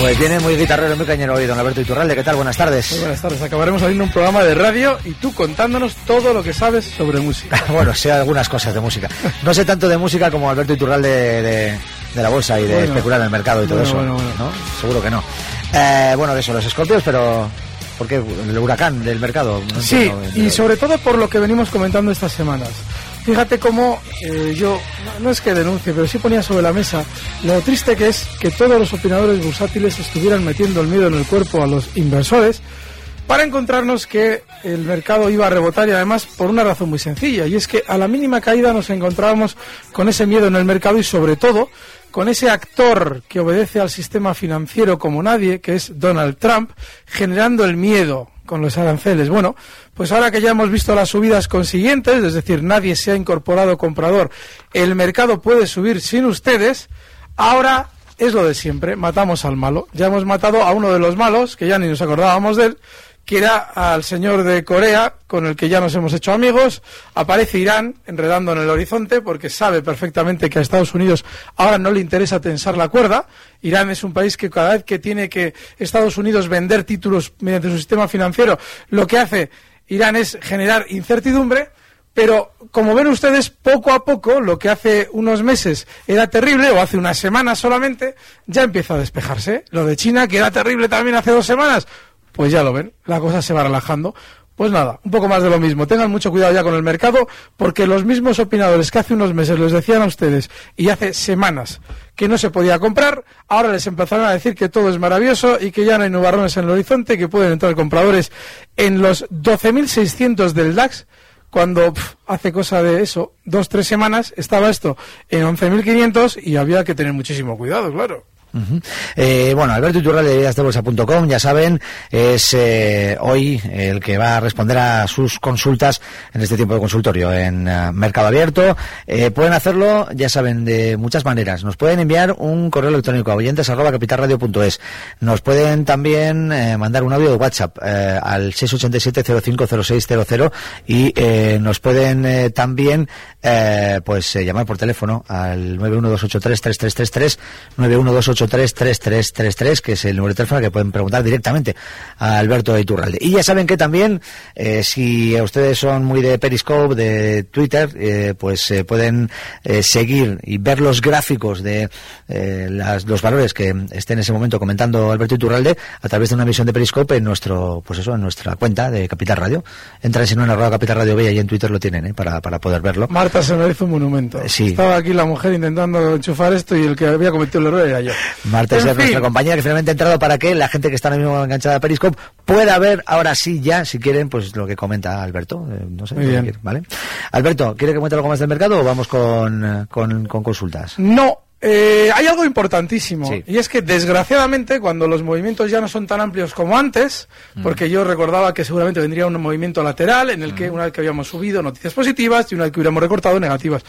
Pues viene muy guitarrero, muy cañero hoy, don Alberto Iturralde. ¿Qué tal? Buenas tardes. Muy buenas tardes. Acabaremos haciendo un programa de radio y tú contándonos todo lo que sabes sobre música. bueno, sé algunas cosas de música. No sé tanto de música como Alberto Iturralde de, de, la bolsa y de especular en el mercado y todo eso. ¿no? Seguro que no. Eh, bueno, eso, los escorpios, pero ¿por qué? El huracán del mercado. sí, y sobre todo por lo que venimos comentando estas semanas. Fíjate cómo eh, yo, no, es que denuncie, pero sí ponía sobre la mesa lo triste que es que todos los opinadores bursátiles estuvieran metiendo el miedo en el cuerpo a los inversores para encontrarnos que el mercado iba a rebotar y además por una razón muy sencilla, y es que a la mínima caída nos encontrábamos con ese miedo en el mercado y sobre todo con ese actor que obedece al sistema financiero como nadie, que es Donald Trump, generando el miedo con los aranceles. Bueno, pues ahora que ya hemos visto las subidas consiguientes, es decir, nadie se ha incorporado comprador, el mercado puede subir sin ustedes, ahora es lo de siempre, matamos al malo. Ya hemos matado a uno de los malos, que ya ni nos acordábamos de él, que al señor de Corea, con el que ya nos hemos hecho amigos. Aparece Irán enredando en el horizonte porque sabe perfectamente que a Estados Unidos ahora no le interesa tensar la cuerda. Irán es un país que cada vez que tiene que Estados Unidos vender títulos mediante su sistema financiero, lo que hace Irán es generar incertidumbre. Pero, como ven ustedes, poco a poco, lo que hace unos meses era terrible, o hace unas semanas solamente, ya empieza a despejarse. Lo de China, que era terrible también hace dos semanas, pues ya lo ven, la cosa se va relajando. Pues nada, un poco más de lo mismo. Tengan mucho cuidado ya con el mercado, porque los mismos opinadores que hace unos meses les decían a ustedes y hace semanas que no se podía comprar, ahora les empezaron a decir que todo es maravilloso y que ya no hay nubarrones en el horizonte, que pueden entrar compradores en los 12.600 del DAX, cuando hace cosa de eso, dos, tres semanas, estaba esto en 11.500 y había que tener muchísimo cuidado, claro eh, bueno, Alberto Iturralde de Bolsa.com, ya saben, es eh, hoy el que va a responder a sus consultas en este tiempo de consultorio en uh, Mercado Abierto. Eh, pueden hacerlo, ya saben, de muchas maneras. Nos pueden enviar un correo electrónico a oyentes arroba capitalradio.es. Nos pueden también eh, mandar un audio de WhatsApp eh, al 687-050600 y nos pueden también pues llamar por teléfono al 91283-3333, 91283 3333 que es el número de teléfono que pueden preguntar directamente a Alberto Iturralde. Y ya saben que también, eh, si ustedes son muy de Periscope, de Twitter, eh, pues eh, pueden seguir y ver los gráficos de los valores que esté en ese momento comentando Alberto Iturralde a través de una emisión de Periscope en nuestro, pues eso, en nuestra cuenta de Capital Radio. Entran si no en arroba Capital Radio B y en Twitter lo tienen, para, para poder verlo. Marta se me hizo un monumento. Sí. Estaba aquí la mujer intentando enchufar esto y el que había cometido el error era yo. Marta es nuestra compañera que finalmente ha entrado para que la gente que está ahora mismo enganchada a Periscope pueda ver ahora sí ya, si quieren, pues lo que comenta Alberto. Eh, no sé, bien. ¿vale? Alberto, ¿quiere que cuente algo más del mercado o vamos con, con, consultas? No, eh, hay algo importantísimo y es que desgraciadamente cuando los movimientos ya no son tan amplios como antes, mm. porque yo recordaba que seguramente vendría un movimiento lateral en el que mm. una vez que habíamos subido noticias positivas y una vez que hubiéramos recortado negativas,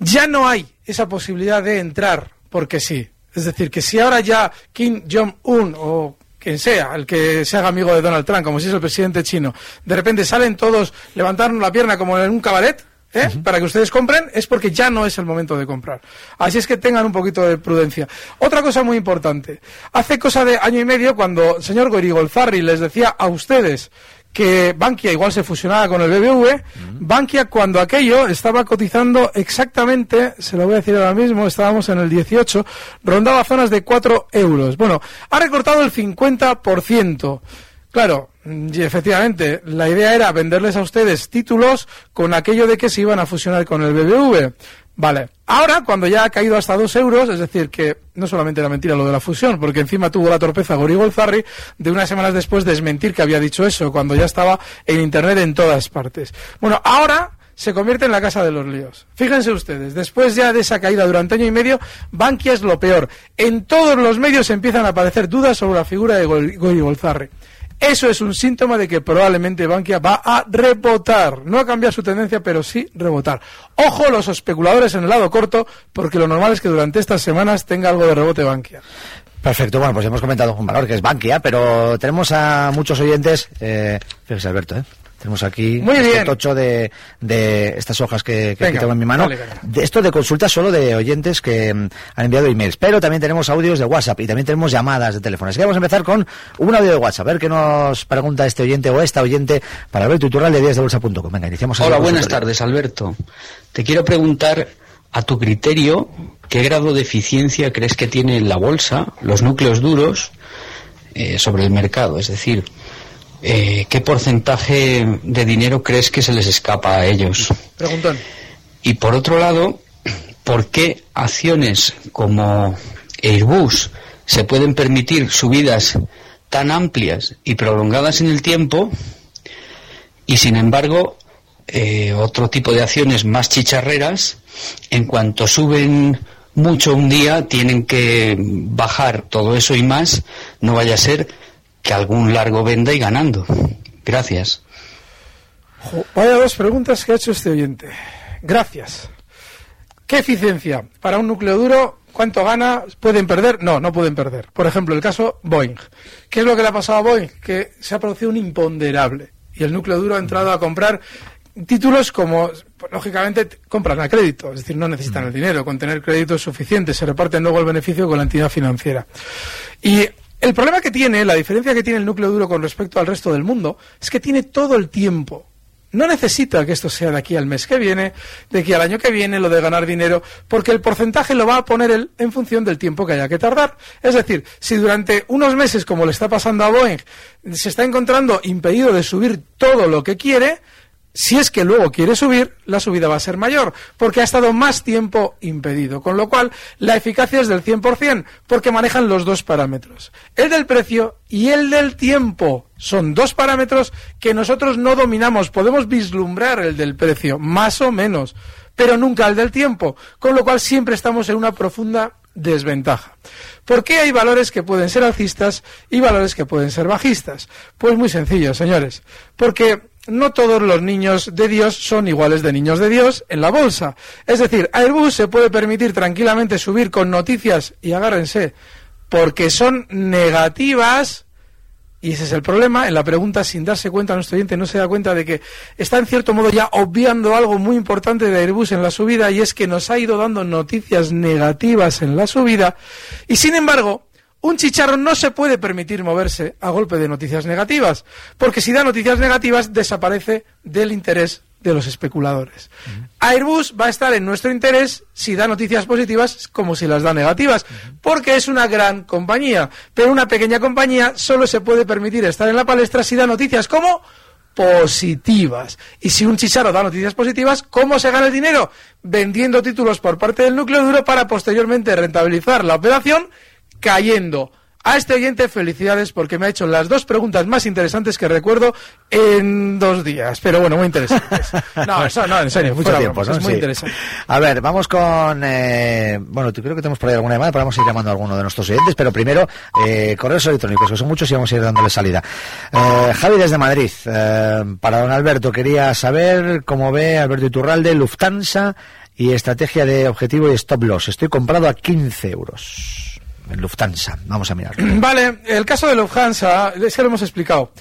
ya no hay esa posibilidad de entrar porque sí. Es decir, que si ahora ya Kim Jong-un o quien sea, el que se haga amigo de Donald Trump, como si es el presidente chino, de repente salen todos, levantaron la pierna como en un cabaret, ¿eh? para que ustedes compren, es porque ya no es el momento de comprar. Así es que tengan un poquito de prudencia. Otra cosa muy importante. Hace cosa de año y medio, cuando el señor Gorigolzarri les decía a ustedes que Bankia igual se fusionaba con el BBV. Bankia cuando aquello estaba cotizando exactamente, se lo voy a decir ahora mismo, estábamos en el 18, rondaba zonas de 4 euros. Bueno, ha recortado el 50%. Claro, y efectivamente, la idea era venderles a ustedes títulos con aquello de que se iban a fusionar con el BBV. Vale, ahora cuando ya ha caído hasta dos euros, es decir, que no solamente era mentira lo de la fusión, porque encima tuvo la torpeza Gori Golzarri de unas semanas después desmentir que había dicho eso, cuando ya estaba en Internet en todas partes. Bueno, ahora se convierte en la casa de los líos. Fíjense ustedes, después ya de esa caída durante año y medio, Bankia es lo peor. En todos los medios empiezan a aparecer dudas sobre la figura de Gori Golzarri. Eso es un síntoma de que probablemente Bankia va a rebotar. No a cambiar su tendencia, pero sí rebotar. Ojo los especuladores en el lado corto, porque lo normal es que durante estas semanas tenga algo de rebote Bankia. Perfecto, bueno, pues hemos comentado un valor que es Bankia, pero tenemos a muchos oyentes. Eh, fíjese, Alberto, ¿eh? Tenemos aquí Muy este bien. tocho de, de estas hojas que, que aquí Venga, tengo en mi mano. de esto de consultas solo de oyentes que mm, han enviado emails. Pero también tenemos audios de WhatsApp y también tenemos llamadas de teléfono. Así que vamos a empezar con un audio de WhatsApp. A ver qué nos pregunta este oyente o esta oyente para ver tutorial de díasdebolsa.com. Venga, iniciamos. Hola, buenas tardes, Alberto. Te quiero preguntar, a tu criterio, ¿qué grado de eficiencia crees que tiene la bolsa, los núcleos duros, eh, sobre el mercado? Es decir, eh, ¿qué porcentaje de dinero crees que se les escapa a ellos? Preguntón. Y por otro lado, ¿por qué acciones como Airbus se pueden permitir subidas tan amplias y prolongadas en el tiempo y sin embargo eh, otro tipo de acciones más chicharreras, en cuanto suben mucho un día, tienen que bajar todo eso y más, no vaya a ser que algún largo venda y ganando. Gracias. Vaya dos preguntas que ha hecho este oyente. Gracias. ¿Qué eficiencia? Para un núcleo duro, ¿cuánto gana? ¿Pueden perder? No, no pueden perder. Por ejemplo, el caso Boeing. ¿Qué es lo que le ha pasado a Boeing? Que se ha producido un imponderable. Y el núcleo duro ha entrado a comprar títulos como, pues, lógicamente, compran a crédito. Es decir, no necesitan el dinero. Con tener crédito es suficiente. Se reparten luego el beneficio con la entidad financiera. Y el problema que tiene, la diferencia que tiene el núcleo duro con respecto al resto del mundo, es que tiene todo el tiempo. No necesita que esto sea de aquí al mes que viene, de aquí al año que viene, lo de ganar dinero, porque el porcentaje lo va a poner él en función del tiempo que haya que tardar. Es decir, si durante unos meses, como le está pasando a Boeing, se está encontrando impedido de subir todo lo que quiere, si es que luego quiere subir, la subida va a ser mayor, porque ha estado más tiempo impedido. Con lo cual, la eficacia es del 100%, porque manejan los dos parámetros. El del precio y el del tiempo. Son dos parámetros que nosotros no dominamos. Podemos vislumbrar el del precio, más o menos, pero nunca el del tiempo. Con lo cual, siempre estamos en una profunda desventaja. ¿Por qué hay valores que pueden ser alcistas y valores que pueden ser bajistas? Pues muy sencillo, señores. Porque no todos los niños de Dios son iguales de niños de Dios en la bolsa. Es decir, Airbus se puede permitir tranquilamente subir con noticias, y agárrense, porque son negativas, y ese es el problema, en la pregunta sin darse cuenta nuestro oyente no se da cuenta de que está en cierto modo ya obviando algo muy importante de Airbus en la subida y es que nos ha ido dando noticias negativas en la subida y sin embargo un chicharro no se puede permitir moverse a golpe de noticias negativas, porque si da noticias negativas desaparece del interés de los especuladores. Airbus va a estar en nuestro interés si da noticias positivas como si las da negativas, porque es una gran compañía, pero una pequeña compañía solo se puede permitir estar en la palestra si da noticias como positivas. Y si un chicharro da noticias positivas, ¿cómo se gana el dinero? Vendiendo títulos por parte del núcleo duro para posteriormente rentabilizar la operación cayendo. A este oyente, felicidades porque me ha hecho las dos preguntas más interesantes que recuerdo en dos días. Pero bueno, muy interesantes. No, eso no, en serio, Mucho fuera tiempo, es muy Sí. interesante. A ver, vamos con. eh, bueno, creo que tenemos por ahí alguna llamada, pero vamos a ir llamando a alguno de nuestros oyentes. Pero primero, eh, correos electrónicos, que son muchos y vamos a ir dándole salida. Eh, Javi desde Madrid. eh, para don Alberto, quería saber cómo ve Alberto Iturralde, Lufthansa y estrategia de objetivo y stop loss. Estoy comprado a 15 euros Lufthansa. Vamos a mirarlo. Vale, el caso de Lufthansa, es que lo hemos explicado.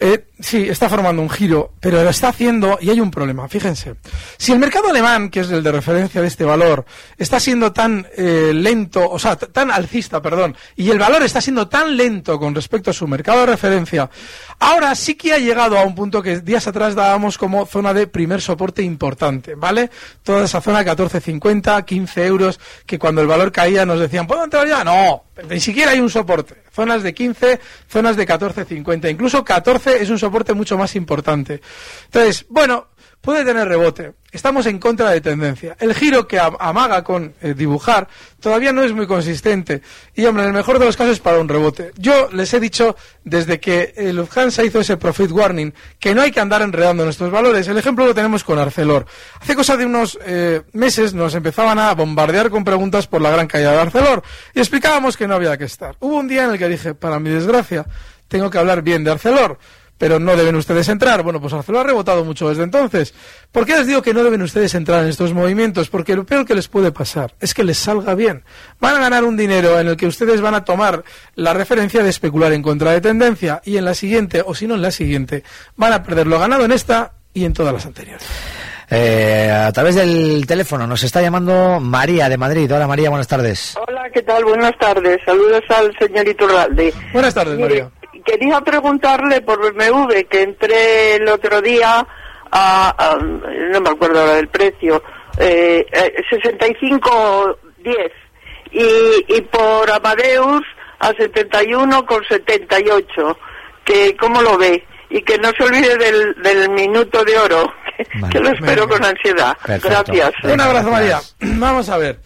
Eh, Sí, está formando un giro, pero lo está haciendo y hay un problema. Fíjense, si el mercado alemán, que es el de referencia de este valor, está siendo tan eh, lento, o sea, tan alcista, perdón, y el valor está siendo tan lento con respecto a su mercado de referencia, ahora sí que ha llegado a un punto que días atrás dábamos como zona de primer soporte importante, ¿vale? Toda esa zona 14.50, 15 euros, que cuando el valor caía nos decían, ¿puedo entrar ya? No, ni siquiera hay un soporte. Zonas de 15, zonas de 14.50. Incluso 14 es un soporte mucho más importante. Entonces, bueno, puede tener rebote. Estamos en contra de tendencia. El giro que amaga con eh, dibujar todavía no es muy consistente. Y, hombre, en el mejor de los casos para un rebote. Yo les he dicho desde que el Lufthansa hizo ese profit warning que no hay que andar enredando nuestros valores. El ejemplo lo tenemos con Arcelor. Hace cosa de unos eh, meses nos empezaban a bombardear con preguntas por la gran caída de Arcelor y explicábamos que no había que estar. Hubo un día en el que dije, para mi desgracia, tengo que hablar bien de Arcelor pero no deben ustedes entrar. Bueno, pues Arcelor ha rebotado mucho desde entonces. ¿Por qué les digo que no deben ustedes entrar en estos movimientos? Porque lo peor que les puede pasar es que les salga bien. Van a ganar un dinero en el que ustedes van a tomar la referencia de especular en contra de tendencia y en la siguiente, o si no en la siguiente, van a perder lo ganado en esta y en todas las anteriores. Eh, a través del teléfono nos está llamando María de Madrid. Hola María, buenas tardes. Hola, ¿qué tal? Buenas tardes. Saludos al señor Iturralde. Buenas tardes, María quería preguntarle por BMW, que entré el otro día a, no me acuerdo ahora del precio, eh, 65.10 eh, y, y por Amadeus a 71 con 78, que cómo lo ve y que no se olvide del, del minuto de oro, que, lo espero con ansiedad. Gracias. Un abrazo María. Vamos a ver.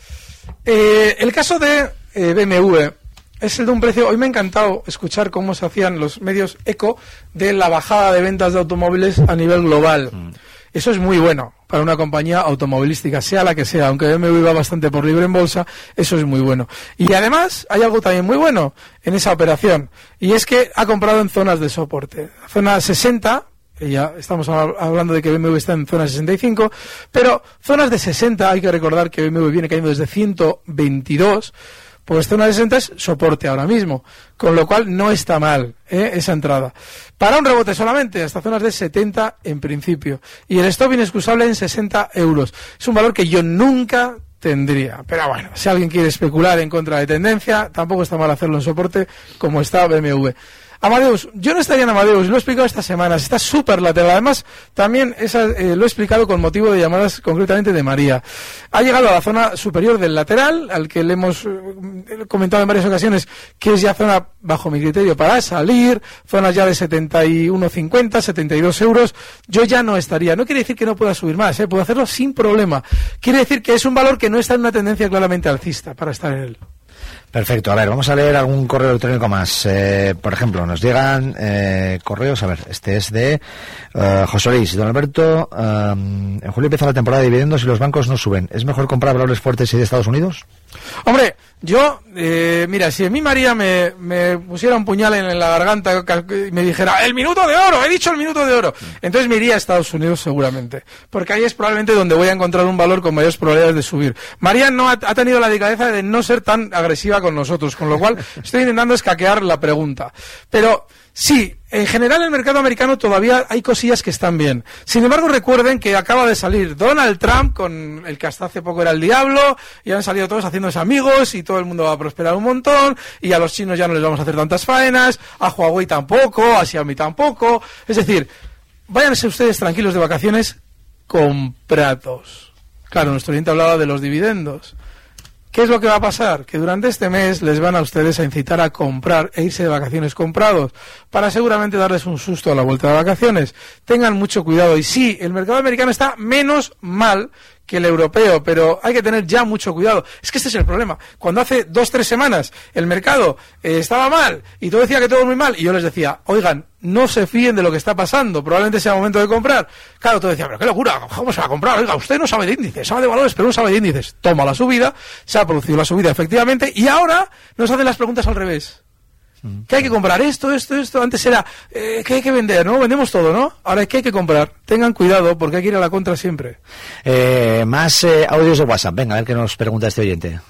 Eh, el caso de eh, BMW es el de un precio. Hoy me ha encantado escuchar cómo se hacían los medios eco de la bajada de ventas de automóviles a nivel global. Mm. Eso es muy bueno para una compañía automovilística, sea la que sea, aunque BMW va bastante por libre en bolsa, eso es muy bueno. Y además hay algo también muy bueno en esa operación, y es que ha comprado en zonas de soporte. Zona 60, ya estamos hablando de que BMW está en zona 65, pero zonas de 60, hay que recordar que BMW viene cayendo desde 122, pues zona de 60 es soporte ahora mismo, con lo cual no está mal ¿eh? esa entrada. Para un rebote solamente, hasta zonas de 70 en principio. Y el stop inexcusable en 60 euros. Es un valor que yo nunca tendría. Pero bueno, si alguien quiere especular en contra de tendencia, tampoco está mal hacerlo en soporte como está BMW. Amadeus, yo no estaría en Amadeus, lo he explicado estas semanas, está súper lateral. Además, también esa, eh, lo he explicado con motivo de llamadas concretamente de María. Ha llegado a la zona superior del lateral, al que le hemos eh, comentado en varias ocasiones que es ya zona, bajo mi criterio, para salir, zonas ya de 71,50, 72 euros. Yo ya no estaría. No quiere decir que no pueda subir más, ¿eh? puedo hacerlo sin problema. Quiere decir que es un valor que no está en una tendencia claramente alcista para estar en él. Perfecto. A ver, vamos a leer algún correo electrónico más. Eh, por ejemplo, nos llegan eh, correos. A ver, este es de uh, José Luis. Don Alberto, en julio empieza la temporada de dividendos y los bancos no suben. ¿Es mejor comprar valores fuertes y de Estados Unidos? Hombre, yo, eh, mira, si a mí María me, pusiera un puñal en, la garganta y me dijera, el minuto de oro, he dicho el minuto de oro, entonces me iría a Estados Unidos seguramente, porque ahí es probablemente donde voy a encontrar un valor con mayores probabilidades de subir. María no ha, ha tenido la delicadeza de no ser tan agresiva con nosotros, con lo cual estoy intentando escaquear la pregunta. Pero Sí, en general en el mercado americano todavía hay cosillas que están bien. Sin embargo, recuerden que acaba de salir Donald Trump, con el que hasta hace poco era el diablo, y han salido todos haciéndose amigos, y todo el mundo va a prosperar un montón, y a los chinos ya no les vamos a hacer tantas faenas, a Huawei tampoco, a Xiaomi tampoco. Es decir, váyanse ustedes tranquilos de vacaciones comprados. Claro, nuestro oyente hablaba de los dividendos. ¿Qué es lo que va a pasar? Que durante este mes les van a ustedes a incitar a comprar e irse de vacaciones comprados para seguramente darles un susto a la vuelta de vacaciones. Tengan mucho cuidado. Y sí, el mercado americano está menos mal que el europeo, pero hay que tener ya mucho cuidado. Es que este es el problema. Cuando hace dos, tres semanas el mercado eh, estaba mal y todo decía que todo muy mal, y yo les decía, oigan, no se fíen de lo que está pasando, probablemente sea momento de comprar. Claro, todo decía, pero qué locura, ¿cómo se va a comprar? Oiga, usted no sabe de índices, sabe de valores, pero no sabe de índices. Toma la subida, se ha producido la subida efectivamente, y ahora nos hacen las preguntas al revés que hay que comprar esto, esto, esto. Antes era eh, que hay que vender, ¿no? Vendemos todo, ¿no? Ahora es que hay que comprar. Tengan cuidado porque hay que ir a la contra siempre. Eh, más eh, audios de WhatsApp. Venga, a ver qué nos pregunta este oyente.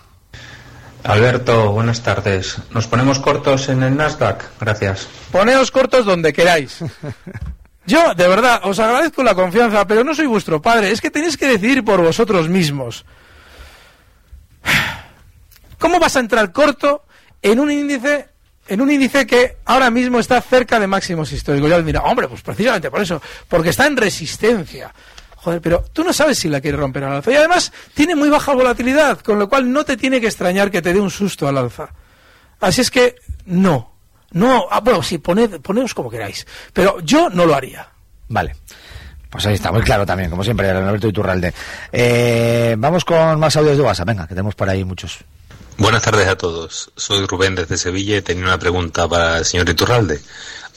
Alberto, buenas tardes. ¿Nos ponemos cortos en el Nasdaq? Gracias. Poneos cortos donde queráis. Yo, de verdad, os agradezco la confianza, pero no soy vuestro padre. Es que tenéis que decidir por vosotros mismos. ¿Cómo vas a entrar corto en un índice en un índice que ahora mismo está cerca de máximos históricos? Ya mira, hombre, pues precisamente por eso, porque está en resistencia. Joder, pero tú no sabes si la quiere romper al alza. Y además tiene muy baja volatilidad, con lo cual no te tiene que extrañar que te dé un susto al alza. Así es que no. No, ah, bueno, sí, poned, ponedos como queráis. Pero yo no lo haría. Vale. Pues ahí está, muy claro también, como siempre, Alberto Iturralde. Eh, vamos con más audios de WhatsApp, venga, que tenemos por ahí muchos. Buenas tardes a todos. Soy Rubén desde Sevilla y tenía una pregunta para el señor Iturralde.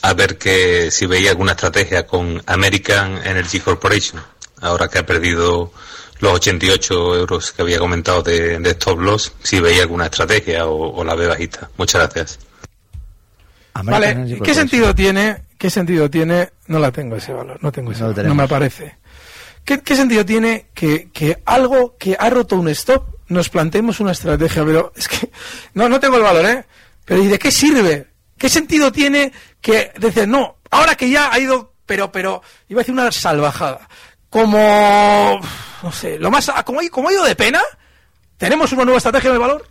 A ver que si veía alguna estrategia con American Energy Corporation ahora que ha perdido los 88 euros que había comentado de, de stop loss, si veía alguna estrategia o, la ve bajita. Muchas gracias. Vale, ¿qué sentido tiene? ¿Qué sentido tiene? No la tengo ese valor, no tengo ese no, valor, no me aparece. ¿Qué, sentido tiene que, que, algo que ha roto un stop nos planteemos una estrategia? Pero es que no, no tengo el valor, ¿eh? Pero ¿y de qué sirve? ¿Qué sentido tiene que decir, no, ahora que ya ha ido, pero, pero, iba a decir una salvajada, como, no sé, lo más, como, como ha ido de pena, tenemos una nueva estrategia de valor.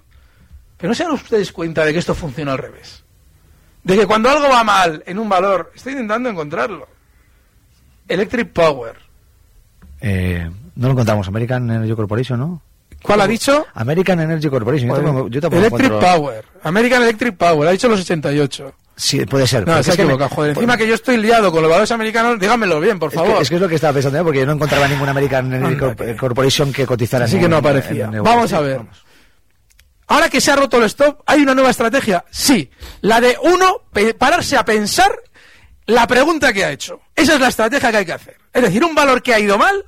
Pero no se dan ustedes cuenta de que esto funciona al revés. De que cuando algo va mal en un valor, estoy intentando encontrarlo. Electric Power. Eh, no lo encontramos, American Energy Corporation, ¿no? ¿Cuál ha dicho? American Energy Corporation. yo tampoco, Electric Power. American Electric Power. Ha dicho los 88. Sí, puede ser. No, se ha equivocado, joder. Encima que yo estoy liado con los valores americanos, dígamelo bien, por favor. Es que es, lo que estaba pensando, ¿eh? porque yo no encontraba ninguna American Corporation que cotizara Así que no aparecía. Vamos a ver. Ahora que se ha roto el stop, ¿hay una nueva estrategia? Sí. La de uno, pararse a pensar la pregunta que ha hecho. Esa es la estrategia que hay que hacer. Es decir, un valor que ha ido mal,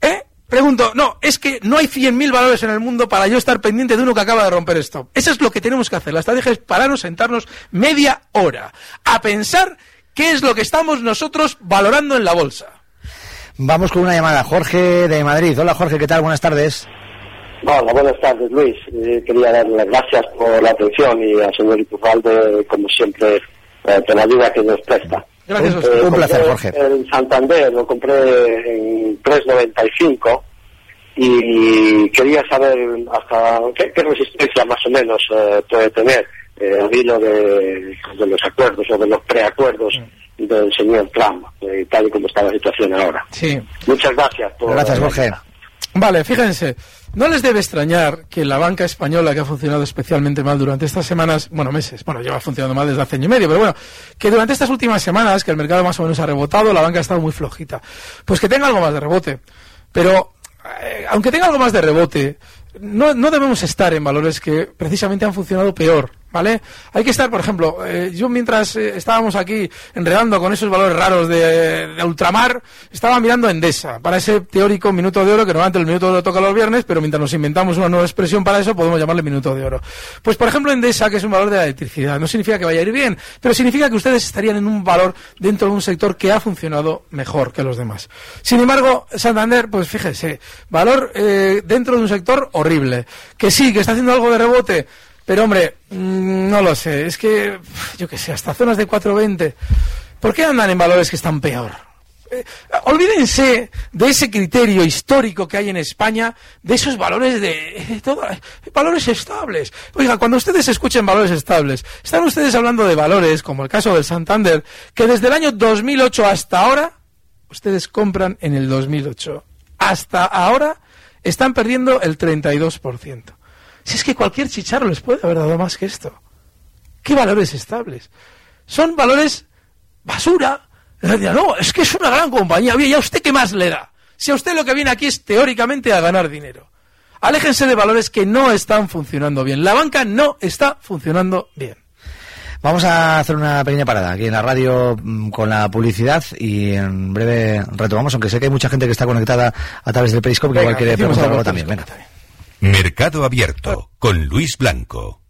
¿eh? Pregunto, no, es que no hay 100.000 valores en el mundo para yo estar pendiente de uno que acaba de romper esto. Eso es lo que tenemos que hacer. La estrategia es pararnos, sentarnos media hora a pensar qué es lo que estamos nosotros valorando en la bolsa. Vamos con una llamada. Jorge de Madrid. Hola Jorge, ¿qué tal? Buenas tardes. Hola, buenas tardes Luis. Eh, quería darle las gracias por la atención y al señor Iturralde, como siempre, eh, por la ayuda que nos presta. Gracias, eh, un placer, Jorge. En Santander lo compré en 3.95 y quería saber hasta qué, resistencia más o menos eh, puede tener eh, al hilo de, los acuerdos o de los preacuerdos mm. del señor Trump, eh, tal y como está la situación ahora. Sí. Muchas gracias. Por gracias, Jorge. Vale, fíjense, no les debe extrañar que la banca española, que ha funcionado especialmente mal durante estas semanas, bueno, meses, bueno, lleva funcionando mal desde hace año y medio, pero bueno, que durante estas últimas semanas, que el mercado más o menos ha rebotado, la banca ha estado muy flojita. Pues que tenga algo más de rebote. Pero, eh, aunque tenga algo más de rebote, no, no debemos estar en valores que precisamente han funcionado peor ¿vale? Hay que estar, por ejemplo, eh, yo mientras eh, estábamos aquí enredando con esos valores raros de, ultramar, estaba mirando Endesa, para ese teórico minuto de oro, que normalmente el minuto de oro toca los viernes, pero mientras nos inventamos una nueva expresión para eso, podemos llamarle minuto de oro. Pues, por ejemplo, Endesa, que es un valor de la electricidad, no significa que vaya a ir bien, pero significa que ustedes estarían en un valor dentro de un sector que ha funcionado mejor que los demás. Sin embargo, Santander, pues fíjese, valor eh, dentro de un sector horrible, que sí, que está haciendo algo de rebote, pero hombre, mm, no lo sé, es que, yo qué sé, hasta zonas de 4.20, ¿por qué andan en valores que están peor? Eh, olvídense de ese criterio histórico que hay en España, de esos valores de, todo, valores estables. Oiga, cuando ustedes escuchen valores estables, están ustedes hablando de valores, como el caso del Santander, que desde el año 2008 hasta ahora, ustedes compran en el 2008. Hasta ahora están perdiendo el 32%. Si es que cualquier chicharro les puede haber dado más que esto. ¿Qué valores estables? Son valores basura. No, es que es una gran compañía. ¿y a usted qué más le da? Si a usted lo que viene aquí es teóricamente a ganar dinero. Aléjense de valores que no están funcionando bien. La banca no está funcionando bien. Vamos a hacer una pequeña parada aquí en la radio mm, con la publicidad y en breve retomamos, aunque sé que hay mucha gente que está conectada a través del Periscope que igual quiere preguntar algo también. Venga. Mercado Abierto con Luis Blanco.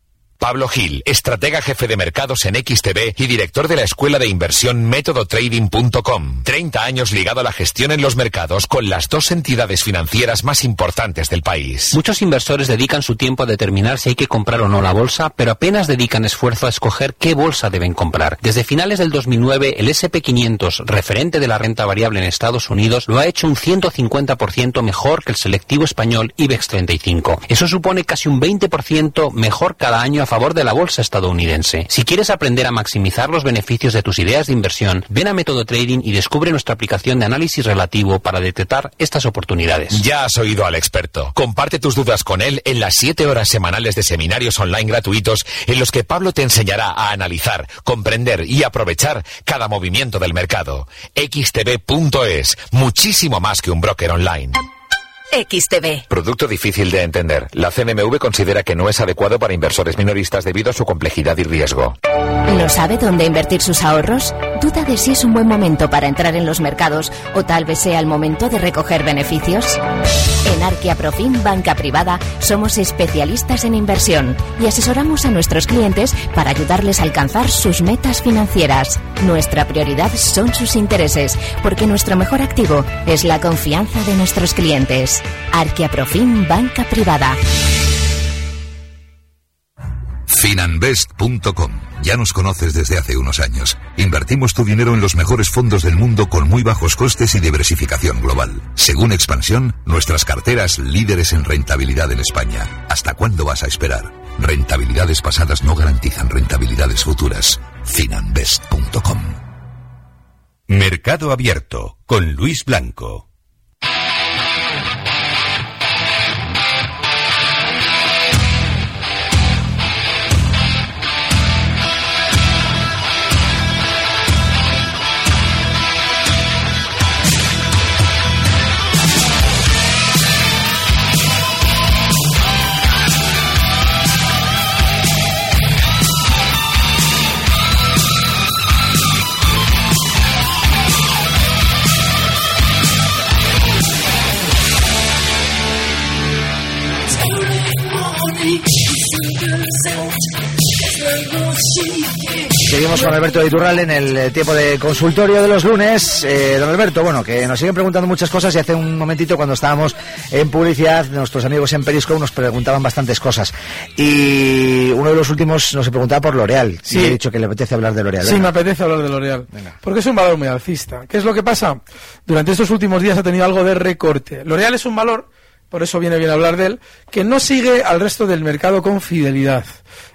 Pablo Gil, estratega jefe de mercados en XTB y director de la escuela de inversión métodotrading.com. 30 años ligado a la gestión en los mercados con las dos entidades financieras más importantes del país. Muchos inversores dedican su tiempo a determinar si hay que comprar o no la bolsa, pero apenas dedican esfuerzo a escoger qué bolsa deben comprar. Desde finales del 2009, el SP500, referente de la renta variable en Estados Unidos, lo ha hecho un 150% mejor que el selectivo español IBEX 35. Eso supone casi un 20% mejor cada año a favor de la bolsa estadounidense. Si quieres aprender a maximizar los beneficios de tus ideas de inversión, ven a Método Trading y descubre nuestra aplicación de análisis relativo para detectar estas oportunidades. Ya has oído al experto. Comparte tus dudas con él en las 7 horas semanales de seminarios online gratuitos en los que Pablo te enseñará a analizar, comprender y aprovechar cada movimiento del mercado. xtb.es, muchísimo más que un broker online. XTV. Producto difícil de entender. La CNMV considera que no es adecuado para inversores minoristas debido a su complejidad y riesgo. ¿No sabe dónde invertir sus ahorros? ¿Duda de si es un buen momento para entrar en los mercados o tal vez sea el momento de recoger beneficios? En Arquia Profim Banca Privada somos especialistas en inversión y asesoramos a nuestros clientes para ayudarles a alcanzar sus metas financieras. Nuestra prioridad son sus intereses, porque nuestro mejor activo es la confianza de nuestros clientes. Arquia Profim Banca Privada. Finanbest.com. Ya nos conoces desde hace unos años. Invertimos tu dinero en los mejores fondos del mundo con muy bajos costes y diversificación global. Según Expansión, nuestras carteras líderes en rentabilidad en España. ¿Hasta cuándo vas a esperar? Rentabilidades pasadas no garantizan rentabilidades futuras. Finanbest.com. Mercado Abierto con Luis Blanco. Seguimos con Alberto de Iturral en el eh, tiempo de consultorio de los lunes. Eh, don Alberto, bueno, que nos siguen preguntando muchas cosas y hace un momentito cuando estábamos en publicidad, nuestros amigos en Periscope nos preguntaban bastantes cosas. Y uno de los últimos nos preguntaba por L'Oreal. Sí. Y he dicho que le apetece hablar de L'Oreal. Sí, me apetece hablar de L'Oreal. Porque es un valor muy alcista. ¿Qué es lo que pasa? Durante estos últimos días ha tenido algo de recorte. L'Oreal es un valor, por eso viene bien hablar de él, que no sigue al resto del mercado con fidelidad.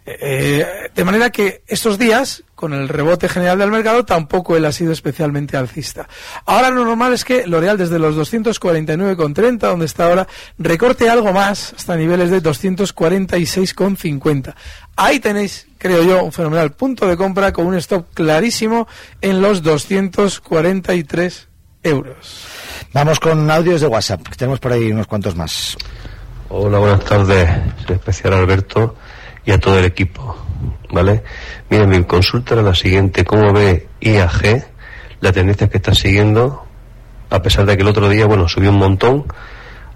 Eh, de manera que estos días, con el rebote general del mercado, tampoco él ha sido especialmente alcista. Ahora lo normal es que L'Oreal desde los 249,30, donde está ahora, recorte algo más hasta niveles de 246,50. Ahí tenéis, creo yo, un fenomenal punto de compra con un stop clarísimo en los 243 euros. Vamos con audios de WhatsApp, que tenemos por ahí unos cuantos más. Hola, buenas tardes, en especial Alberto y a todo el equipo, ¿vale? Miren, mi consulta era la siguiente, ¿cómo ve IAG la tendencia que está siguiendo? A pesar de que el otro día, bueno, subió un montón,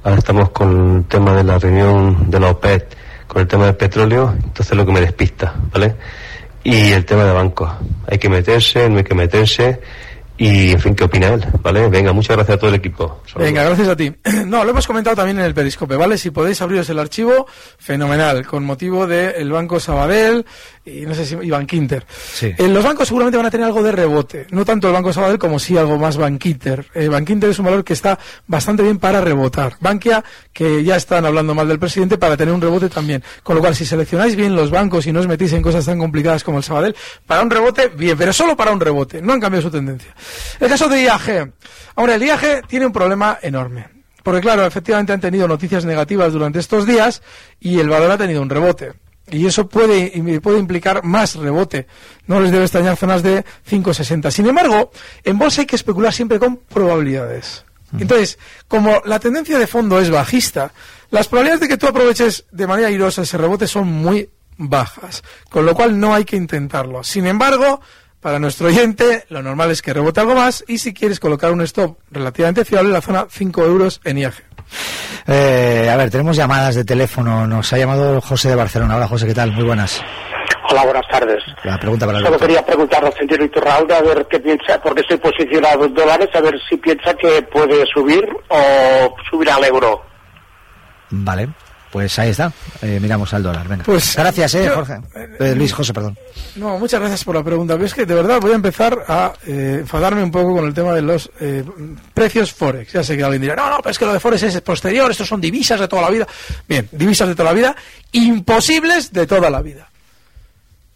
ahora estamos con el tema de la reunión de la OPEP, con el tema del petróleo, entonces lo que me despista, ¿vale? Y el tema de bancos, hay que meterse, no hay que meterse, y en fin, ¿qué opina él? ¿Vale? Venga, muchas gracias a todo el equipo. Saludos. Venga, gracias a ti. No, lo hemos comentado también en el Periscope, ¿vale? Si podéis abriros el archivo, fenomenal, con motivo del Banco Sabadell y no sé si Bankinter. Sí. Eh, los bancos seguramente van a tener algo de rebote, no tanto el Banco Sabadell como sí algo más Bankinter. Eh, Bankinter es un valor que está bastante bien para rebotar. Bankia, que ya están hablando mal del presidente, para tener un rebote también. Con lo cual, si seleccionáis bien los bancos y no os metís en cosas tan complicadas como el Sabadell, para un rebote, bien, pero solo para un rebote, no han cambiado su tendencia. El caso de IAG. Ahora, el IAG tiene un problema enorme. Porque claro, efectivamente han tenido noticias negativas durante estos días y el valor ha tenido un rebote. Y eso puede, puede implicar más rebote. No les debe extrañar zonas de 5,60. Sin embargo, en bolsa hay que especular siempre con probabilidades. Entonces, como la tendencia de fondo es bajista, las probabilidades de que tú aproveches de manera irosa ese rebote son muy bajas. Con lo cual no hay que intentarlo. Sin embargo, para nuestro oyente, lo normal es que rebote algo más y si quieres colocar un stop relativamente fiable, la zona 5 euros en IAG. Eh, a ver, tenemos llamadas de teléfono. Nos ha llamado José de Barcelona. Hola, José, ¿qué tal? Muy buenas. Hola, buenas tardes. La pregunta para el Solo doctor. quería preguntar al señor Iturralde a ver qué piensa, porque estoy posicionado en dólares, a ver si piensa que puede subir o subir al euro. Vale, pues ahí está. Eh, miramos al dólar. Venga. Pues, Gracias, eh, yo- Jorge. Eh, Luis, José, perdón. No, muchas gracias por la pregunta. Pero es que de verdad voy a empezar a eh, enfadarme un poco con el tema de los eh, precios Forex. Ya sé que alguien dirá, no, no, pero es que lo de Forex es posterior, estos son divisas de toda la vida. Bien, divisas de toda la vida, imposibles de toda la vida.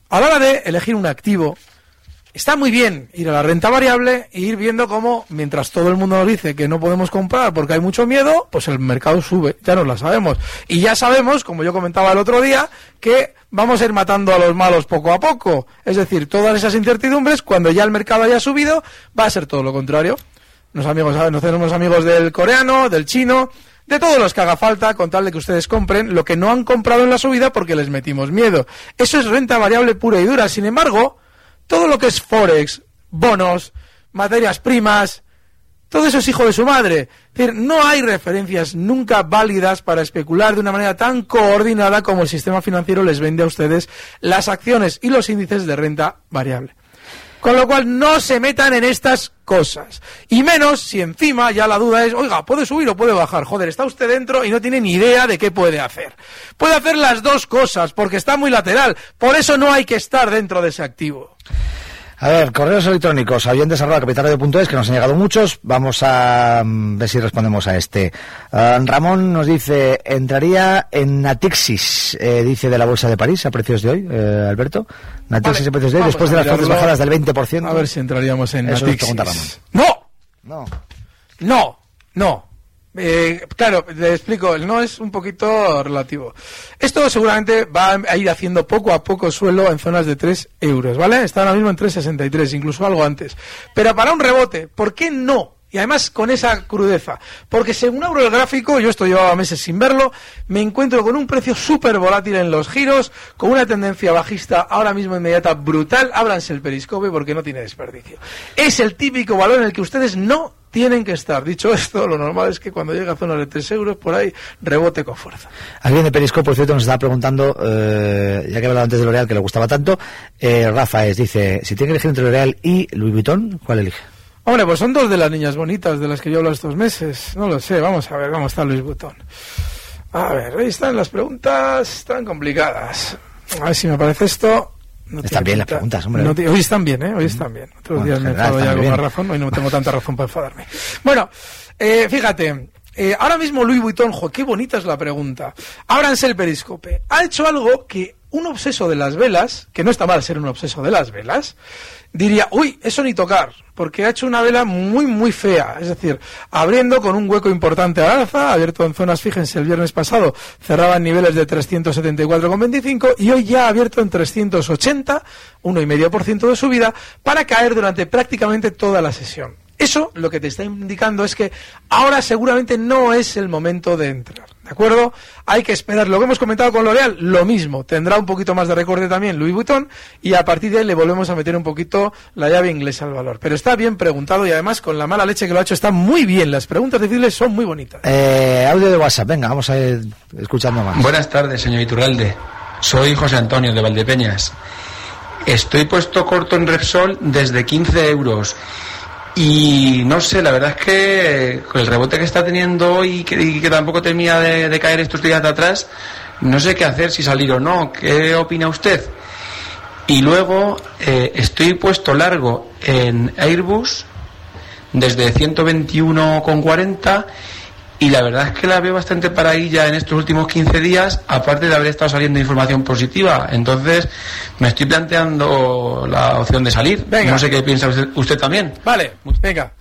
A la hora de elegir un activo, está muy bien ir a la renta variable e ir viendo cómo, mientras todo el mundo nos dice que no podemos comprar porque hay mucho miedo, pues el mercado sube, ya nos la sabemos. Y ya sabemos, como yo comentaba el otro día, que vamos a ir matando a los malos poco a poco. Es decir, todas esas incertidumbres, cuando ya el mercado haya subido, va a ser todo lo contrario. Nos, amigos, nos tenemos amigos del coreano, del chino, de todos los que haga falta, con tal de que ustedes compren lo que no han comprado en la subida porque les metimos miedo. Eso es renta variable pura y dura. Sin embargo, todo lo que es Forex, bonos, materias primas, todo eso es hijo de su madre. Es decir, no hay referencias nunca válidas para especular de una manera tan coordinada como el sistema financiero les vende a ustedes las acciones y los índices de renta variable. Con lo cual no se metan en estas cosas. Y menos si encima ya la duda es, oiga, ¿puede subir o puede bajar? Joder, está usted dentro y no tiene ni idea de qué puede hacer. Puede hacer las dos cosas porque está muy lateral. Por eso no hay que estar dentro de ese activo. A ver, correos electrónicos, oyentes arroba capitalradio.es, que nos han llegado muchos. Vamos a mm, ver si respondemos a este. Ah, Ramón nos dice, entraría en Natixis, eh, dice de la Bolsa de París, a precios de hoy, eh, Alberto. Natixis Vale, a precios de hoy, después de las fuertes bajadas del 20%. A ver si entraríamos en Eso Natixis. pregunta Ramón. ¡No! No. No, no. Eh, claro, le explico, el no es un poquito relativo. Esto seguramente va a ir haciendo poco a poco suelo en zonas de 3 euros, ¿vale? Está ahora mismo en 3,63, incluso algo antes. Pero para un rebote, ¿por qué no? Y además con esa crudeza. Porque según abro el gráfico, yo esto llevaba meses sin verlo, me encuentro con un precio súper volátil en los giros, con una tendencia bajista ahora mismo inmediata brutal. Ábranse el periscope porque no tiene desperdicio. Es el típico valor en el que ustedes no tienen que estar. Dicho esto, lo normal es que cuando llega a zonas de 3 euros, por ahí rebote con fuerza. Alguien de Periscope, por cierto, nos estaba preguntando, eh, ya que hablaba antes de L'Oreal, que le gustaba tanto, eh, Rafa es, dice, si tiene que elegir entre L'Oreal y Louis Vuitton, ¿cuál elige? Hombre, pues son dos de las niñas bonitas de las que yo hablo estos meses. No lo sé, vamos a ver cómo está Luis Butón. A ver, ahí están las preguntas, están complicadas. A ver si me aparece esto. No Están bien las preguntas, hombre. No hoy están bien, ¿eh? Hoy están bien. Otros Bueno, días me enfado ya con más razón, hoy no tengo tanta razón para enfadarme. Bueno, eh, fíjate, eh, ahora mismo Louis Vuitton, jo, qué bonita es la pregunta. Ábranse el periscope. Ha hecho algo que un obseso de las velas, que no está mal ser un obseso de las velas, diría, uy, eso ni tocar, porque ha hecho una vela muy, muy fea. Es decir, abriendo con un hueco importante al alza, abierto en zonas, fíjense, el viernes pasado cerraba en niveles de 374,25 y hoy ya ha abierto en 380, 1,5% de subida, para caer durante prácticamente toda la sesión. Eso lo que te está indicando es que ahora seguramente no es el momento de entrar. ¿De acuerdo? Hay que esperar. Lo que hemos comentado con L'Oreal, lo mismo. Tendrá un poquito más de recorte también Louis Vuitton y a partir de ahí le volvemos a meter un poquito la llave inglesa al valor. Pero está bien preguntado y además con la mala leche que lo ha hecho está muy bien. Las preguntas difíciles son muy bonitas. Eh, audio de WhatsApp, venga, vamos a ir escuchando más. Buenas tardes, señor Iturralde. Soy José Antonio de Valdepeñas. Estoy puesto corto en Repsol desde 15 euros. Y no sé, la verdad es que con el rebote que está teniendo hoy y que, tampoco de, de caer estos días de atrás, no sé qué hacer, si salir o no. ¿Qué opina usted? Y luego eh, estoy puesto largo en Airbus desde 121,40 y la verdad es que la veo bastante para ahí ya en estos últimos 15 días, aparte de haber estado saliendo información positiva. Entonces me estoy planteando la opción de salir. Venga. No sé qué piensa usted, usted también. Vale, venga.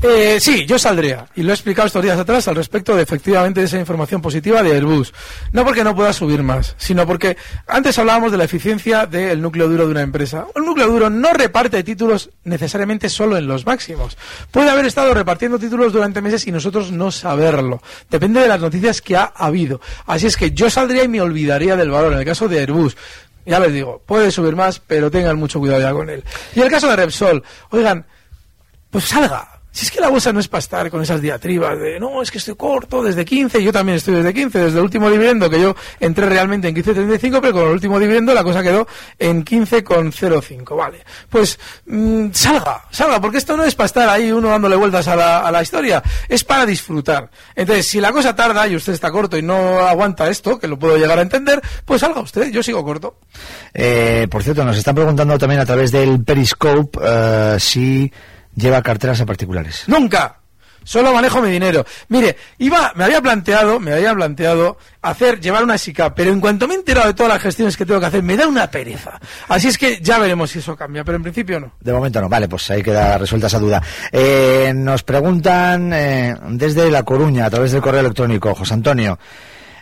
Eh, sí, yo saldría, y lo he explicado estos días atrás al respecto de efectivamente esa información positiva de Airbus. No porque no pueda subir más, sino porque antes hablábamos de la eficiencia del núcleo duro de una empresa. Un núcleo duro no reparte títulos necesariamente solo en los máximos. Puede haber estado repartiendo títulos durante meses y nosotros no saberlo. Depende de las noticias que ha habido. Así es que yo saldría y me olvidaría del valor. En el caso de Airbus, ya les digo, puede subir más, pero tengan mucho cuidado ya con él. Y el caso de Repsol, oigan, pues salga. Si es que la bolsa no es para estar con esas diatribas de no, es que estoy corto desde 15, yo también estoy desde 15, desde el último dividendo que yo entré realmente en 15.35, pero con el último dividendo la cosa quedó en 15,05, vale. Pues mm, salga, salga, porque esto no es para estar ahí uno dándole vueltas a la, a la historia, es para disfrutar. Entonces, si la cosa tarda y usted está corto y no aguanta esto, que lo puedo llegar a entender, pues salga usted, yo sigo corto. Eh, por cierto, nos están preguntando también a través del Periscope eh, si lleva carteras a particulares. Nunca. Solo manejo mi dinero. Mire, iba, me había planteado, me había planteado hacer, llevar una SICA, pero en cuanto me he enterado de todas las gestiones que tengo que hacer, me da una pereza. Así es que ya veremos si eso cambia, pero en principio no. De momento no, vale, pues ahí queda resuelta esa duda. Eh, nos preguntan eh, desde La Coruña, a través del correo electrónico, José Antonio.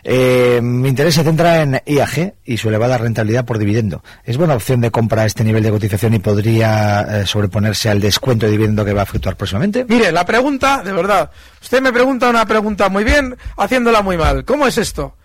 Eh, mi interés se centra en IAG y su elevada rentabilidad por dividendo. ¿Es buena opción de compra este nivel de cotización y podría eh, sobreponerse al descuento de dividendo que va a efectuar próximamente? Mire, la pregunta, de verdad, usted me pregunta una pregunta muy bien, haciéndola muy mal. ¿Cómo es esto?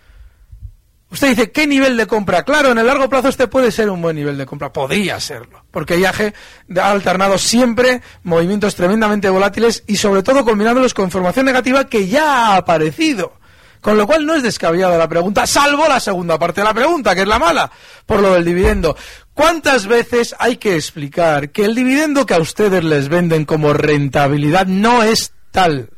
Usted dice, ¿qué nivel de compra? Claro, en el largo plazo este puede ser un buen nivel de compra. Podría serlo. Porque IAG ha alternado siempre movimientos tremendamente volátiles y sobre todo combinándolos con información negativa que ya ha aparecido. Con lo cual no es descabellada la pregunta, salvo la segunda parte de la pregunta, que es la mala, por lo del dividendo. ¿Cuántas veces hay que explicar que el dividendo que a ustedes les venden como rentabilidad no es tal?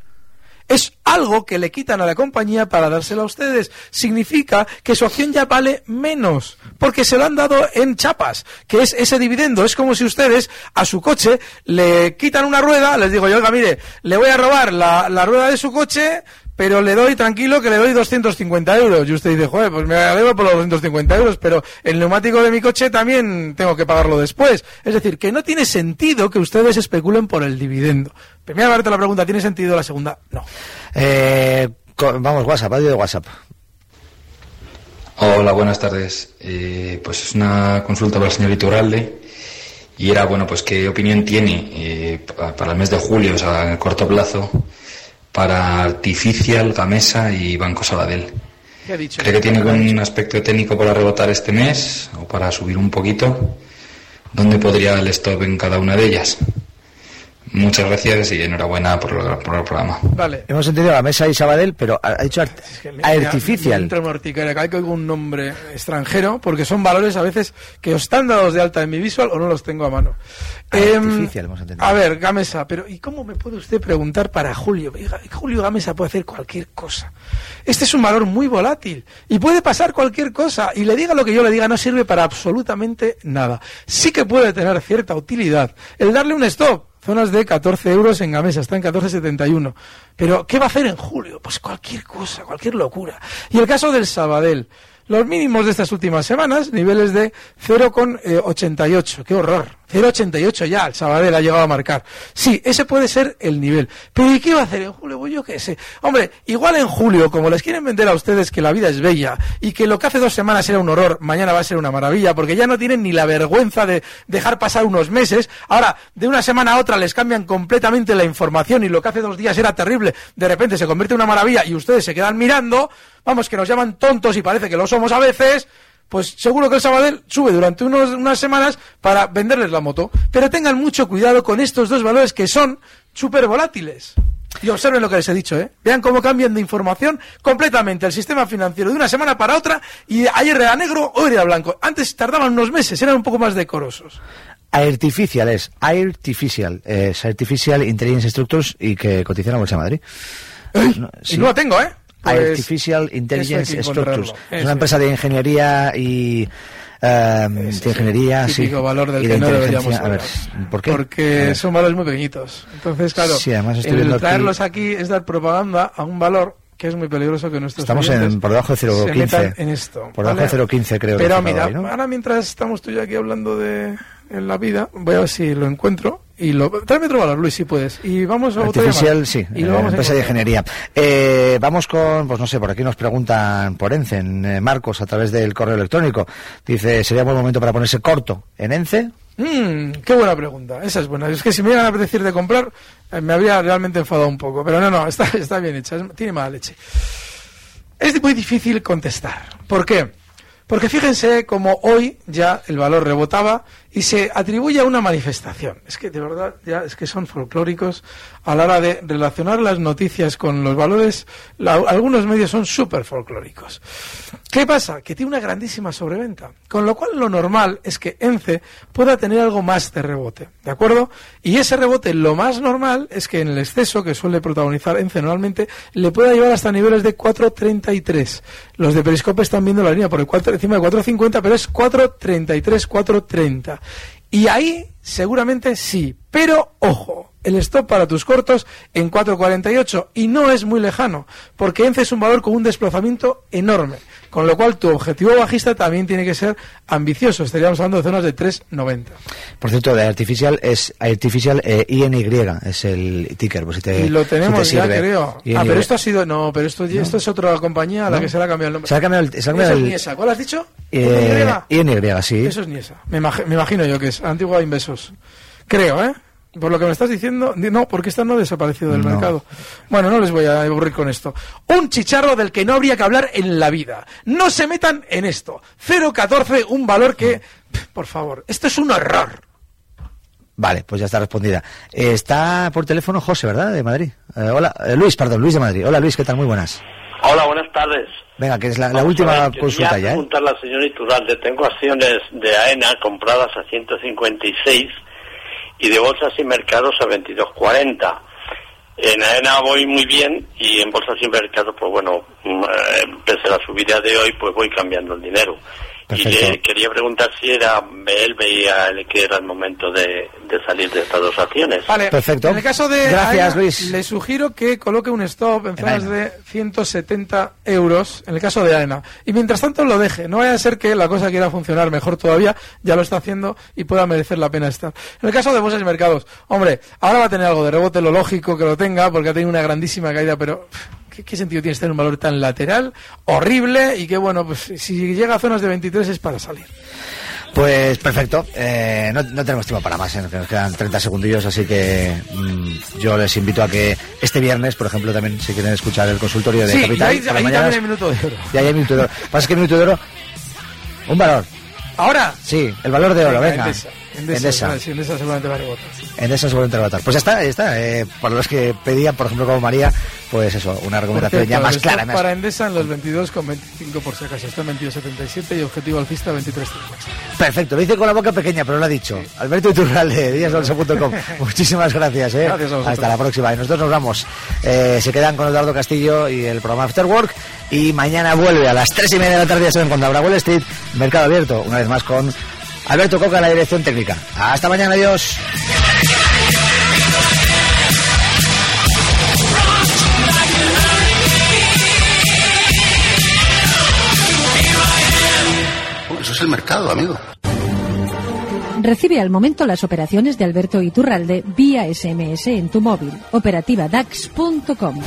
Es algo que le quitan a la compañía para dárselo a ustedes. Significa que su acción ya vale menos, porque se lo han dado en chapas, que es ese dividendo. Es como si ustedes a su coche le quitan una rueda, les digo yo, oiga, mire, le voy a robar la, la rueda de su coche, pero le doy tranquilo que le doy 250 euros. Y usted dice, joder, pues me alegro por los 250 euros, pero el neumático de mi coche también tengo que pagarlo después. Es decir, que no tiene sentido que ustedes especulen por el dividendo. Primera parte la pregunta, ¿tiene sentido? La segunda, no. Eh, vamos, WhatsApp, audio de WhatsApp. Hola, buenas tardes. Eh, pues es una consulta para el señor Iturralde y era, bueno, pues qué opinión tiene eh, para el mes de julio, o sea, a corto plazo, para Artificial, Gamesa y Banco Sabadell. ¿Cree que tiene un aspecto técnico para rebotar este mes o para subir un poquito? ¿Dónde podría el stop en cada una de ellas? Muchas gracias y enhorabuena por, el programa. Vale. Hemos entendido la mesa y Sabadell, pero ha dicho art artificial. Entre hay que un nombre extranjero, porque son valores a veces que os están dados de alta en mi visual o no los tengo a mano. Artificial, hemos entendido. A ver, Gamesa, pero ¿y cómo me puede usted preguntar para Julio? Julio Gamesa puede hacer cualquier cosa. Este es un valor muy volátil y puede pasar cualquier cosa. Y le diga lo que yo le diga, no sirve para absolutamente nada. Sí que puede tener cierta utilidad el darle un stop Zonas de 14 euros en Gamesa, está en 14,71. Pero, ¿qué va a hacer en julio? Pues cualquier cosa, cualquier locura. Y el caso del Sabadell. Los mínimos de estas últimas semanas, niveles de 0,88. ¡Qué horror! 0,88 ya, el Sabadell ha llegado a marcar. Sí, ese puede ser el nivel. Pero ¿y qué va a hacer en julio? Pues yo qué sé. Hombre, igual en julio, como les quieren vender a ustedes que la vida es bella y que lo que hace dos semanas era un horror, mañana va a ser una maravilla, porque ya no tienen ni la vergüenza de dejar pasar unos meses. Ahora, de una semana a otra les cambian completamente la información y lo que hace dos días era terrible, de repente se convierte en una maravilla y ustedes se quedan mirando. Vamos, que nos llaman tontos y parece que lo somos a veces pues seguro que el Sabadell sube durante unos, unas semanas para venderles la moto. Pero tengan mucho cuidado con estos dos valores que son súper volátiles. Y observen lo que les he dicho, ¿eh? Vean cómo cambian de información completamente el sistema financiero de una semana para otra y ayer era negro, hoy era blanco. Antes tardaban unos meses, eran un poco más decorosos. Artificial es Artificial, es Artificial Intelligence Structures y que cotiza en la Bolsa de Madrid. Y no lo tengo, ¿eh? Pues Artificial Intelligence Structures. Es una empresa de ingeniería y Um, de ingeniería, sí. valor del que no deberíamos a ver, ¿por qué? Porque son valores muy pequeñitos. Entonces, claro, sí, el traerlos aquí... es dar propaganda a un valor que es muy peligroso que nuestros Estamos en, por debajo de 0,15. en esto. Por debajo de 0,15 creo. Pero mira, ahora mientras estamos tú y yo aquí hablando de en la vida, voy a ver si lo encuentro y lo tráeme otro valor, Luis, si puedes. Y vamos a Artificial, sí, y lo empresa de ingeniería. Eh, vamos con, pues no sé, por aquí nos preguntan por ENCE, en, eh, Marcos, a través del correo electrónico. Dice, ¿sería buen momento para ponerse corto en ENCE? Mm, qué buena pregunta, esa es buena. Es que si me iban a decir de comprar, eh, me habría realmente enfadado un poco. Pero no, no, está, está bien hecha, tiene mala leche. Es muy difícil contestar. ¿Por qué? Porque fíjense como hoy ya el valor rebotaba y se atribuye a una manifestación. Es que de verdad ya es que son folclóricos a la hora de relacionar las noticias con los valores. algunos medios son súper folclóricos. ¿Qué pasa? Que tiene una grandísima sobreventa. Con lo cual lo normal es que ENCE pueda tener algo más de rebote. ¿De acuerdo? Y ese rebote, lo más normal es que en el exceso que suele protagonizar ENCE normalmente, le pueda llevar hasta niveles de 4.33. Los de Periscope están viendo la línea por el 4, encima de 4.50, pero es 4.33, 4.30. Y ahí seguramente sí. Pero ojo, el stop para tus cortos en 4.48 y no es muy lejano, porque ENCE es un valor con un desplazamiento enorme, con lo cual tu objetivo bajista también tiene que ser ambicioso. Estaríamos hablando de zonas de 3.90. Por cierto, de Artificial es Artificial eh, INY, es el ticker. Pues si te, y lo si te tenemos ya, sirve. creo. INY. Ah, pero esto ha sido. No, pero esto, esto es otra compañía a la ¿No? que se le ha cambiado el nombre. Se le ha cambiado el- se ha cambiado Eso es el- Niesa. ¿Cuál has dicho? Eh, INY, sí. Eso es Niesa. Me, imag- me imagino yo que es Antigua Creo, ¿eh? Por lo que me estás diciendo, di- no, porque esta no ha desaparecido del No. mercado. Bueno, no les voy a aburrir con esto. Un chicharro del que no habría que hablar en la vida. No se metan en esto. 0,14, un valor que, por favor, esto es un horror. Vale, pues ya está respondida. Eh, está por teléfono José, ¿verdad? De Madrid. Eh, hola, eh, Luis, perdón, Luis de Madrid. Hola Luis, ¿qué tal? Muy buenas. Hola, buenas tardes. Venga, que es la, la última a ver, consulta quería ya, ¿eh? preguntarle al señor Iturralde. Tengo acciones de AENA compradas a 156 y de bolsas y mercados a 22.40. En AENA voy muy bien y en bolsas y mercados, pues bueno, mm, eh, pese a la subida de hoy, pues voy cambiando el dinero. Y le quería preguntar si era él veía el que era el momento de, de salir de estas dos acciones. Vale, Perfecto. En el caso de Gracias, AENA, Luis. le sugiero que coloque un stop en zonas AENA. de 170 euros, en el caso de AENA. Y mientras tanto lo deje. No vaya a ser que la cosa quiera funcionar mejor todavía, ya lo está haciendo y pueda merecer la pena estar. En el caso de bolsas y mercados, hombre, ahora va a tener algo de rebote, lo lógico que lo tenga, porque ha tenido una grandísima caída, pero pff, ¿qué, qué sentido tiene tener un valor tan lateral, horrible, y que bueno, pues si llega a zonas de 23 es para salir. Pues perfecto. Eh, no, no tenemos tiempo para más, ¿eh? nos quedan 30 segundillos, así que mm, yo les invito a que este viernes, por ejemplo, también si quieren escuchar el consultorio de Sí, y Capital. ahí, las ahí mañanas, también hay minuto de oro. ya hay minuto de oro. Pasa que minuto de oro, un valor. Ahora, Sí, el valor de oro, venga. Endesa, Endesa. sí, Endesa seguramente va a rebotar. Endesa seguramente rebotar. Pues ya está, está. Eh, para los que pedían, por ejemplo, como María, pues eso, una recomendación cierto, ya más clara. más- Para Endesa en los 22,25 por si acaso. Está en 22,77 y objetivo alcista 23,50. Perfecto, lo dice con la boca pequeña, pero lo ha dicho. Alberto Iturralde, díasbolsa.com. Muchísimas gracias, ¿eh? Gracias a vosotros. Hasta la próxima. Y nosotros nos vamos. Eh, se quedan con Eduardo Castillo y el programa After Work. Y mañana vuelve a las tres y media de la tarde, saben, cuando habrá Wall Street, Mercado Abierto, una vez más con Alberto Coca en la dirección técnica. Hasta mañana, adiós. Eso es el mercado, amigo. Recibe al momento las operaciones de Alberto Iturralde vía SMS en tu móvil. Operativa DAX.com.